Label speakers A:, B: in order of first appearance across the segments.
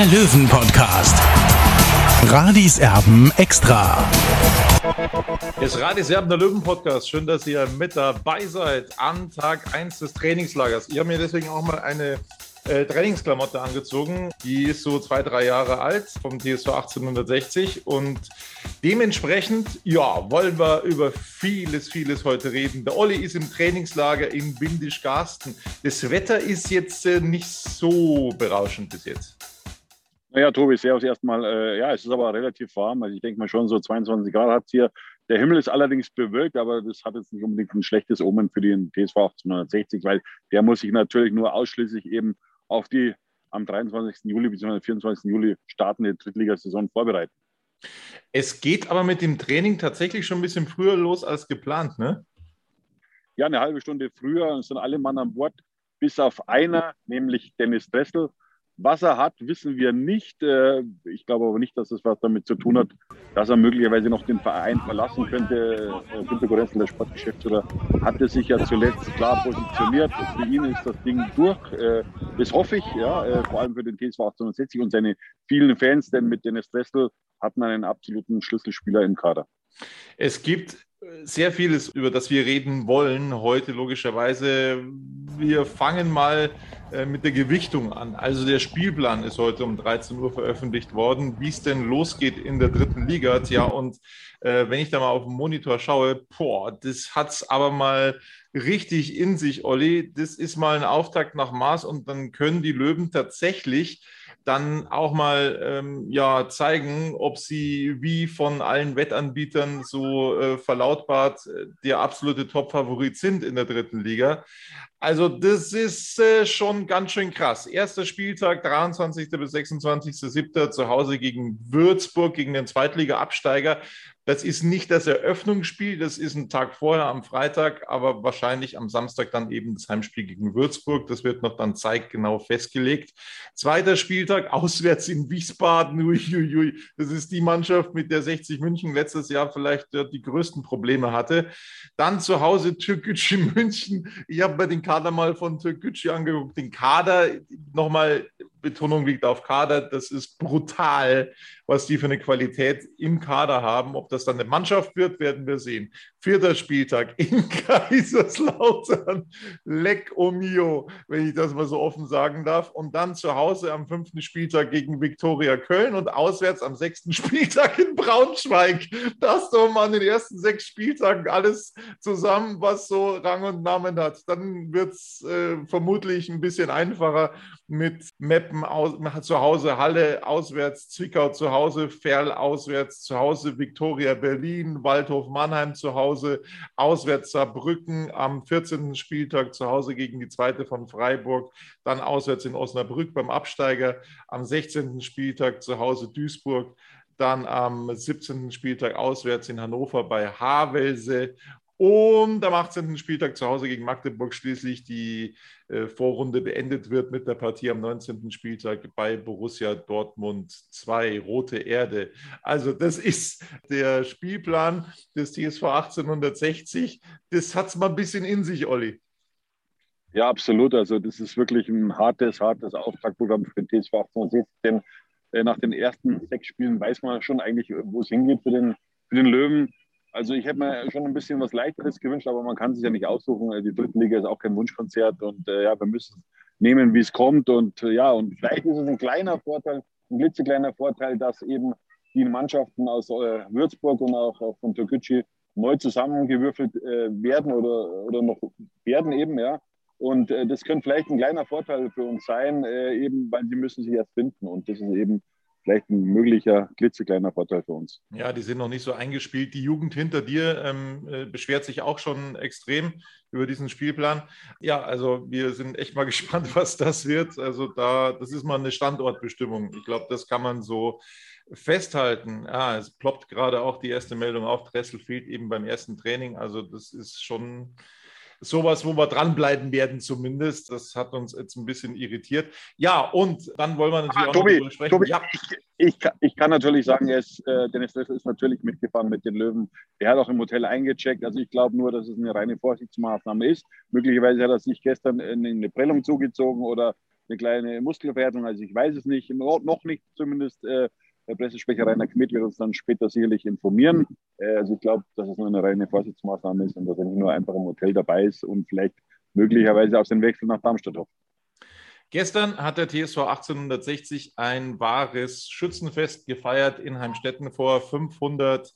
A: der Löwen-Podcast. Radis Erben extra.
B: Es Radis Serben der Löwen Podcast. Schön, dass ihr mit dabei seid an Tag 1 des Trainingslagers. Ich habe mir deswegen auch mal eine äh, Trainingsklamotte angezogen. Die ist so zwei, drei Jahre alt vom TSV 1860 und dementsprechend, ja, wollen wir über vieles, vieles heute reden. Der Olli ist im Trainingslager in Windisch-Garsten. Das Wetter ist jetzt äh, nicht so berauschend bis jetzt.
C: Naja, Tobi, servus erstmal. Äh, ja, es ist aber relativ warm. Also ich denke mal schon so 22 Grad hat es hier. Der Himmel ist allerdings bewölkt, aber das hat jetzt nicht unbedingt ein schlechtes Omen für den TSV 1860, weil der muss sich natürlich nur ausschließlich eben auf die am 23. Juli bzw. 24. Juli startende Drittligasaison vorbereiten.
B: Es geht aber mit dem Training tatsächlich schon ein bisschen früher los als geplant, ne?
C: Ja, eine halbe Stunde früher sind alle Mann an Bord, bis auf einer, nämlich Dennis Dressel. Was er hat, wissen wir nicht. Äh, Ich glaube aber nicht, dass es was damit zu tun hat, dass er möglicherweise noch den Verein verlassen könnte. Äh, Günter Gorenzel, der Sportgeschäftsführer, hatte sich ja zuletzt klar positioniert. Für ihn ist das Ding durch. Äh, Das hoffe ich, ja, vor allem für den TSV 1860 und seine vielen Fans, denn mit Dennis Dressel hat man einen absoluten Schlüsselspieler im Kader.
B: Es gibt sehr vieles, über das wir reden wollen heute, logischerweise. Wir fangen mal äh, mit der Gewichtung an. Also der Spielplan ist heute um 13 Uhr veröffentlicht worden, wie es denn losgeht in der dritten Liga. Tja, und äh, wenn ich da mal auf den Monitor schaue, boah, das hat's aber mal richtig in sich, Olli. Das ist mal ein Auftakt nach Maß und dann können die Löwen tatsächlich dann auch mal ähm, ja, zeigen, ob sie wie von allen Wettanbietern so äh, verlautbart äh, der absolute Top-Favorit sind in der dritten Liga. Also das ist äh, schon ganz schön krass. Erster Spieltag, 23. bis 26.07. zu Hause gegen Würzburg, gegen den Zweitliga-Absteiger. Das ist nicht das Eröffnungsspiel, das ist ein Tag vorher am Freitag, aber wahrscheinlich am Samstag dann eben das Heimspiel gegen Würzburg. Das wird noch dann zeitgenau festgelegt. Zweiter Spieltag auswärts in Wiesbaden. Uiuiui. Das ist die Mannschaft, mit der 60 München letztes Jahr vielleicht die größten Probleme hatte. Dann zu Hause Türkgücü München. Ich habe mir den Kader mal von Türkgücü angeguckt. Den Kader, nochmal Betonung liegt auf Kader, das ist brutal, was die für eine Qualität im Kader haben. Ob das dann eine Mannschaft wird, werden wir sehen. Vierter Spieltag in Kaiserslautern. Leck o mio, wenn ich das mal so offen sagen darf. Und dann zu Hause am fünften Spieltag gegen Viktoria Köln und auswärts am sechsten Spieltag in Braunschweig. Das doch mal an den ersten sechs Spieltagen alles zusammen, was so Rang und Namen hat. Dann wird es äh, vermutlich ein bisschen einfacher mit Meppen aus, zu Hause, Halle auswärts, Zwickau zu Hause, Ferl auswärts zu Hause, Viktoria Berlin, Waldhof Mannheim zu Hause, auswärts Saarbrücken am 14. Spieltag zu Hause gegen die zweite von Freiburg, dann auswärts in Osnabrück beim Absteiger, am 16. Spieltag zu Hause Duisburg, dann am 17. Spieltag auswärts in Hannover bei Havelse und am 18. Spieltag zu Hause gegen Magdeburg schließlich die äh, Vorrunde beendet wird mit der Partie am 19. Spieltag bei Borussia Dortmund 2, Rote Erde. Also das ist der Spielplan des TSV 1860. Das hat es mal ein bisschen in sich, Olli.
C: Ja, absolut. Also das ist wirklich ein hartes, hartes Auftaktprogramm für den TSV 1860, denn äh, nach den ersten sechs Spielen weiß man schon eigentlich, wo es hingeht für den, für den Löwen. Also ich hätte mir schon ein bisschen was Leichteres gewünscht, aber man kann sich ja nicht aussuchen. Die dritte Liga ist auch kein Wunschkonzert und äh, ja, wir müssen nehmen, wie es kommt. Und äh, ja, und vielleicht ist es ein kleiner Vorteil, ein klitzekleiner Vorteil, dass eben die Mannschaften aus äh, Würzburg und auch, auch von Türkgücü neu zusammengewürfelt äh, werden oder, oder noch werden eben, ja. Und äh, das könnte vielleicht ein kleiner Vorteil für uns sein, äh, eben weil sie müssen sich erst finden. Und das ist eben vielleicht ein möglicher klitzekleiner Vorteil für uns.
B: Ja, die sind noch nicht so eingespielt. Die Jugend hinter dir ähm, äh, beschwert sich auch schon extrem über diesen Spielplan. Ja, also wir sind echt mal gespannt, was das wird. Also da, das ist mal eine Standortbestimmung. Ich glaube, das kann man so festhalten. Ja, es ploppt gerade auch die erste Meldung auf. Dressel fehlt eben beim ersten Training. Also das ist schon sowas, wo wir dranbleiben werden zumindest. Das hat uns jetzt ein bisschen irritiert. Ja, und dann wollen wir natürlich ah, auch
C: Tobi, darüber sprechen. Tobi, ja. ich, ich, ich, kann natürlich sagen, er ist, äh, Dennis Dressel ist natürlich mitgefahren mit den Löwen. Er hat auch im Hotel eingecheckt. Also ich glaube nur, dass es eine reine Vorsichtsmaßnahme ist. Möglicherweise hat er sich gestern eine Prellung zugezogen oder eine kleine Muskelverhärtung. Also ich weiß es nicht, noch nicht zumindest. Äh, der Pressesprecher Rainer Kmet wird uns dann später sicherlich informieren. Äh, also ich glaube, dass es nur eine reine Vorsichtsmaßnahme ist und dass er nicht nur einfach im Hotel dabei ist und vielleicht möglicherweise auf den Wechsel nach Darmstadt hofft.
B: Gestern hat der TSV 1860 ein wahres Schützenfest gefeiert in Heimstetten vor 500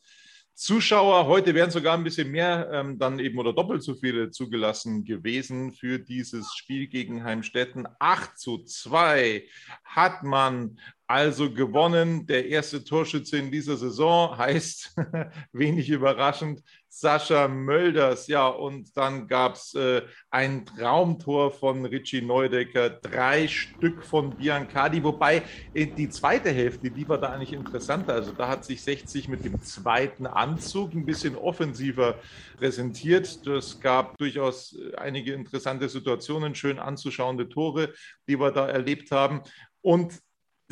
B: Zuschauer. Heute wären sogar ein bisschen mehr, ähm, dann eben oder doppelt so viele zugelassen gewesen für dieses Spiel gegen Heimstetten. 8 zu 2 hat man also gewonnen. Der erste Torschütze in dieser Saison heißt, wenig überraschend, Sascha Mölders. Ja, und dann gab es äh, ein Traumtor von Richie Neudecker, drei Stück von Biancardi, wobei äh, die zweite Hälfte, die war da eigentlich interessanter. Also da hat sich 60 mit dem zweiten Anzug ein bisschen offensiver präsentiert. Das gab durchaus äh, einige interessante Situationen, schön anzuschauende Tore, die wir da erlebt haben. Und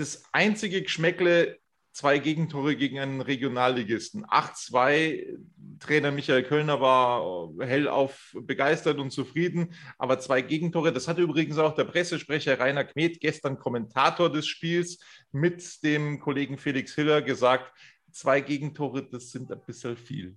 B: das einzige Geschmäckle zwei Gegentore gegen einen Regionalligisten. 8-2. Trainer Michael Kölner war hellauf begeistert und zufrieden, aber zwei Gegentore. Das hatte übrigens auch der Pressesprecher Rainer Kmet, gestern Kommentator des Spiels, mit dem Kollegen Felix Hiller gesagt, zwei Gegentore, das sind ein bisschen viel.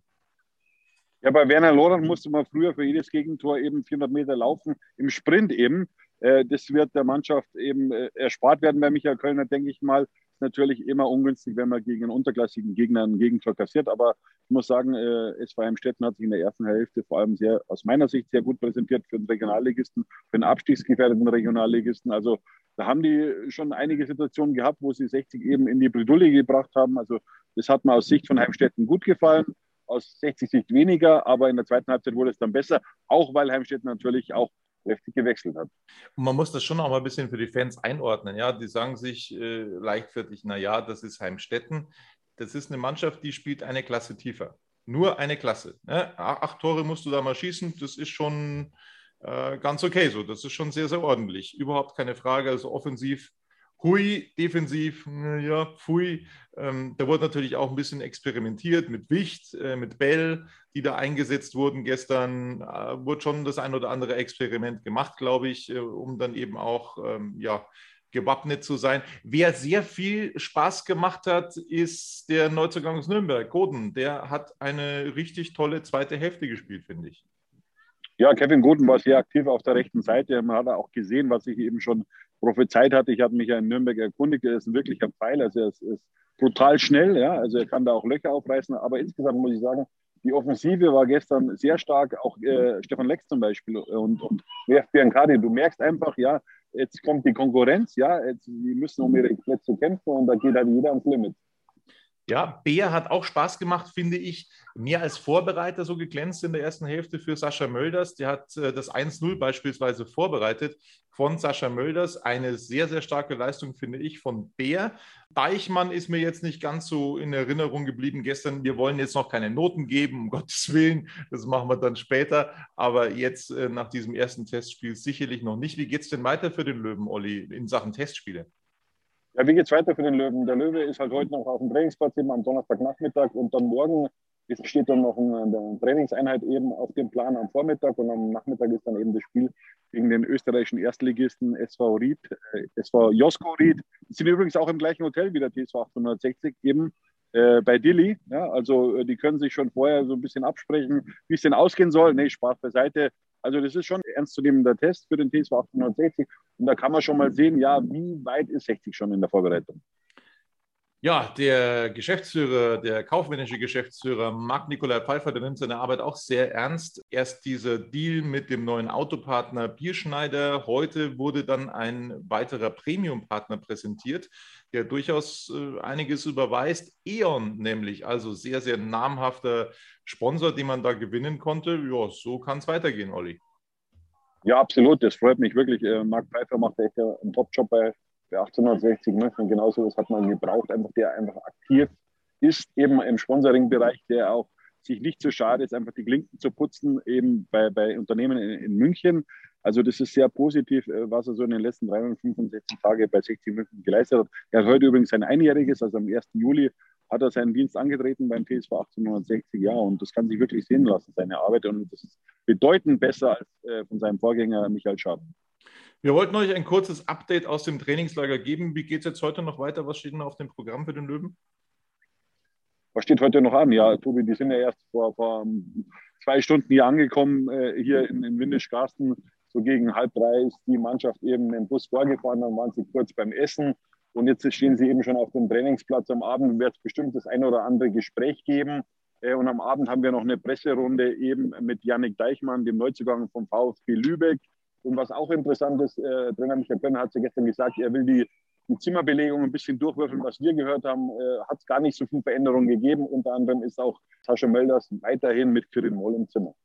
C: Ja, bei Werner Lorand musste man früher für jedes Gegentor eben 400 Meter laufen, im Sprint eben. Äh, das wird der Mannschaft eben äh, erspart werden bei Michael Kölner, denke ich mal. Ist natürlich immer ungünstig, wenn man gegen einen unterklassigen Gegner einen Gegentor kassiert. Aber ich muss sagen, äh, SV Heimstetten hat sich in der ersten Hälfte vor allem sehr, aus meiner Sicht, sehr gut präsentiert für den Regionalligisten, für den abstiegsgefährdeten Regionalligisten. Also da haben die schon einige Situationen gehabt, wo sie 60 eben in die Bredouille gebracht haben. Also das hat mir aus Sicht von Heimstetten gut gefallen aus 60 Sicht weniger, aber in der zweiten Halbzeit wurde es dann besser, auch weil Heimstetten natürlich auch heftig gewechselt hat.
B: Man muss das schon auch mal ein bisschen für die Fans einordnen. Ja, die sagen sich äh, leichtfertig, naja, das ist Heimstetten. Das ist eine Mannschaft, die spielt eine Klasse tiefer. Nur eine Klasse. Ne? Acht Tore musst du da mal schießen, das ist schon äh, ganz okay so. Das ist schon sehr, sehr ordentlich. Überhaupt keine Frage. Also offensiv Hui, defensiv, ja, pfui. Ähm, da wurde natürlich auch ein bisschen experimentiert mit Wicht, äh, mit Bell, die da eingesetzt wurden. Gestern äh, wurde schon das ein oder andere Experiment gemacht, glaube ich, äh, um dann eben auch ähm, ja, gewappnet zu sein. Wer sehr viel Spaß gemacht hat, ist der Neuzugang aus Nürnberg, Goden. Der hat eine richtig tolle zweite Hälfte gespielt, finde ich.
C: Ja, Kevin Goden war sehr aktiv auf der rechten Seite. Man hat auch gesehen, was ich eben schon prophezeit hatte. Ich habe mich ja in Nürnberg erkundigt. Er ist ein wirklicher Pfeil. Also er ist, ist brutal schnell. Ja? Also er kann da auch Löcher aufreißen. Aber insgesamt muss ich sagen, die Offensive war gestern sehr stark. Auch äh, Stefan Lex zum Beispiel und, und WF Biancardi. Du merkst einfach, ja, jetzt kommt die Konkurrenz. Ja, jetzt, die müssen um ihre Plätze kämpfen und da geht halt jeder ans Limit.
B: Ja, Bär hat auch Spaß gemacht, finde ich. Mehr als Vorbereiter so geglänzt in der ersten Hälfte für Sascha Mölders. Der hat äh, das 1-0 beispielsweise vorbereitet von Sascha Mölders. Eine sehr, sehr starke Leistung, finde ich, von Bär. Deichmann ist mir jetzt nicht ganz so in Erinnerung geblieben gestern. Wir wollen jetzt noch keine Noten geben, um Gottes Willen. Das machen wir dann später. Aber jetzt äh, nach diesem ersten Testspiel sicherlich noch nicht. Wie geht es denn weiter für den Löwen, Olli, in Sachen Testspiele?
C: Ja, wie es weiter für den Löwen? Der Löwe ist halt heute noch auf dem Trainingsplatz eben am Donnerstagnachmittag und dann morgen ist, steht dann noch eine, eine, Trainingseinheit eben auf dem Plan am Vormittag und am Nachmittag ist dann eben das Spiel gegen den österreichischen Erstligisten SV Ried, äh, SV Josko Ried. Die sind übrigens auch im gleichen Hotel wie der TSV 860 eben äh, bei Dilly. Ja, also äh, die können sich schon vorher so ein bisschen absprechen, wie es denn ausgehen soll. Nee, Spaß beiseite. Also das ist schon ein ernstzunehmender Test für den TSV 1860. Und da kann man schon mal sehen, ja, wie weit ist 60 schon in der Vorbereitung?
B: Ja, der Geschäftsführer, der kaufmännische Geschäftsführer Marc Nikolai Pfeiffer, der nimmt seine Arbeit auch sehr ernst. Erst dieser Deal mit dem neuen Autopartner Bierschneider. Heute wurde dann ein weiterer Premium-Partner präsentiert, der durchaus äh, einiges überweist. E.ON nämlich, also sehr, sehr namhafter Sponsor, den man da gewinnen konnte. Ja, so kann es weitergehen, Olli.
C: Ja, absolut. Das freut mich wirklich. Äh, Marc Pfeiffer macht echt einen Top-Job bei bei 1860 München. Genauso was hat man gebraucht, einfach der einfach aktiv ist, eben im Sponsoring-Bereich, der auch sich nicht so schade ist, einfach die Klinken zu putzen, eben bei, bei Unternehmen in, in München. Also das ist sehr positiv, äh, was er so in den letzten 365 Tagen bei 60 München geleistet hat. Er hat heute übrigens sein Einjähriges, also am 1. Juli hat er seinen Dienst angetreten beim TSV 1860 Jahre und das kann sich wirklich sehen lassen, seine Arbeit und das ist bedeutend besser als äh, von seinem Vorgänger Michael Schaden.
B: Wir wollten euch ein kurzes Update aus dem Trainingslager geben. Wie geht es jetzt heute noch weiter? Was steht denn auf dem Programm für den Löwen?
C: Was steht heute noch an? Ja, Tobi, die sind ja erst vor, vor zwei Stunden hier angekommen, äh, hier in, in Windisch-Garsten. So gegen halb drei ist die Mannschaft eben im Bus vorgefahren, dann waren sie kurz beim Essen. Und jetzt stehen sie eben schon auf dem Trainingsplatz. Am Abend wird es bestimmt das ein oder andere Gespräch geben. Äh, und am Abend haben wir noch eine Presserunde eben mit Yannick Deichmann, dem Neuzugang vom VfB Lübeck. Und was auch interessant ist, äh, Trainer Michael Könner hat ja gestern gesagt, er will die, die Zimmerbelegung ein bisschen durchwürfeln. Was wir gehört haben, äh, hat es gar nicht so viel Veränderung gegeben. Unter anderem ist auch Sascha Mölders weiterhin mit Kirin Moll im Zimmer.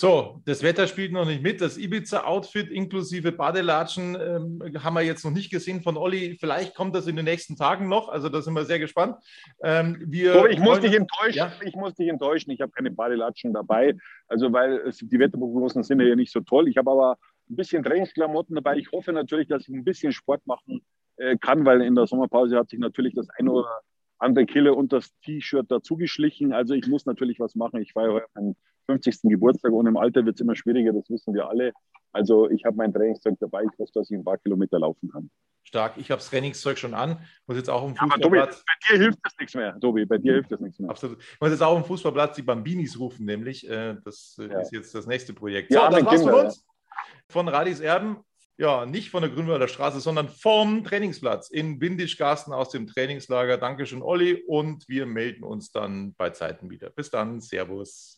B: So, das Wetter spielt noch nicht mit. Das Ibiza-Outfit inklusive Badelatschen ähm, haben wir jetzt noch nicht gesehen von Olli. Vielleicht kommt das in den nächsten Tagen noch. Also da sind wir sehr gespannt.
C: Ähm, wir so, ich muss dich enttäuschen. Ja? Ich muss dich enttäuschen. Ich habe keine Badelatschen dabei. Also weil es, die Wetterprognosen sind ja nicht so toll. Ich habe aber ein bisschen Trainingsklamotten dabei. Ich hoffe natürlich, dass ich ein bisschen Sport machen äh, kann, weil in der Sommerpause hat sich natürlich das eine oder andere Kille und das T-Shirt dazugeschlichen. Also ich muss natürlich was machen. Ich feiere heute meinen 50. Geburtstag und im Alter wird es immer schwieriger, das wissen wir alle. Also ich habe mein Trainingszeug dabei. Ich hoffe, dass ich ein paar Kilometer laufen kann.
B: Stark. Ich habe das Trainingszeug schon an. Muss jetzt auch im
C: Fußballplatz. Ja, Tobi, bei dir hilft das nichts mehr. Tobi, bei dir hilft das nichts mehr.
B: Absolut. Ich muss jetzt auch im Fußballplatz die Bambinis rufen, nämlich. Äh, das äh, ja. ist jetzt das nächste Projekt.
C: So, ja, das war's
B: von uns. Von Radis Erben ja, nicht von der Grünwalder Straße, sondern vom Trainingsplatz in Windischgarsten aus dem Trainingslager. Dankeschön, Olli. Und wir melden uns dann bei Zeiten wieder. Bis dann. Servus.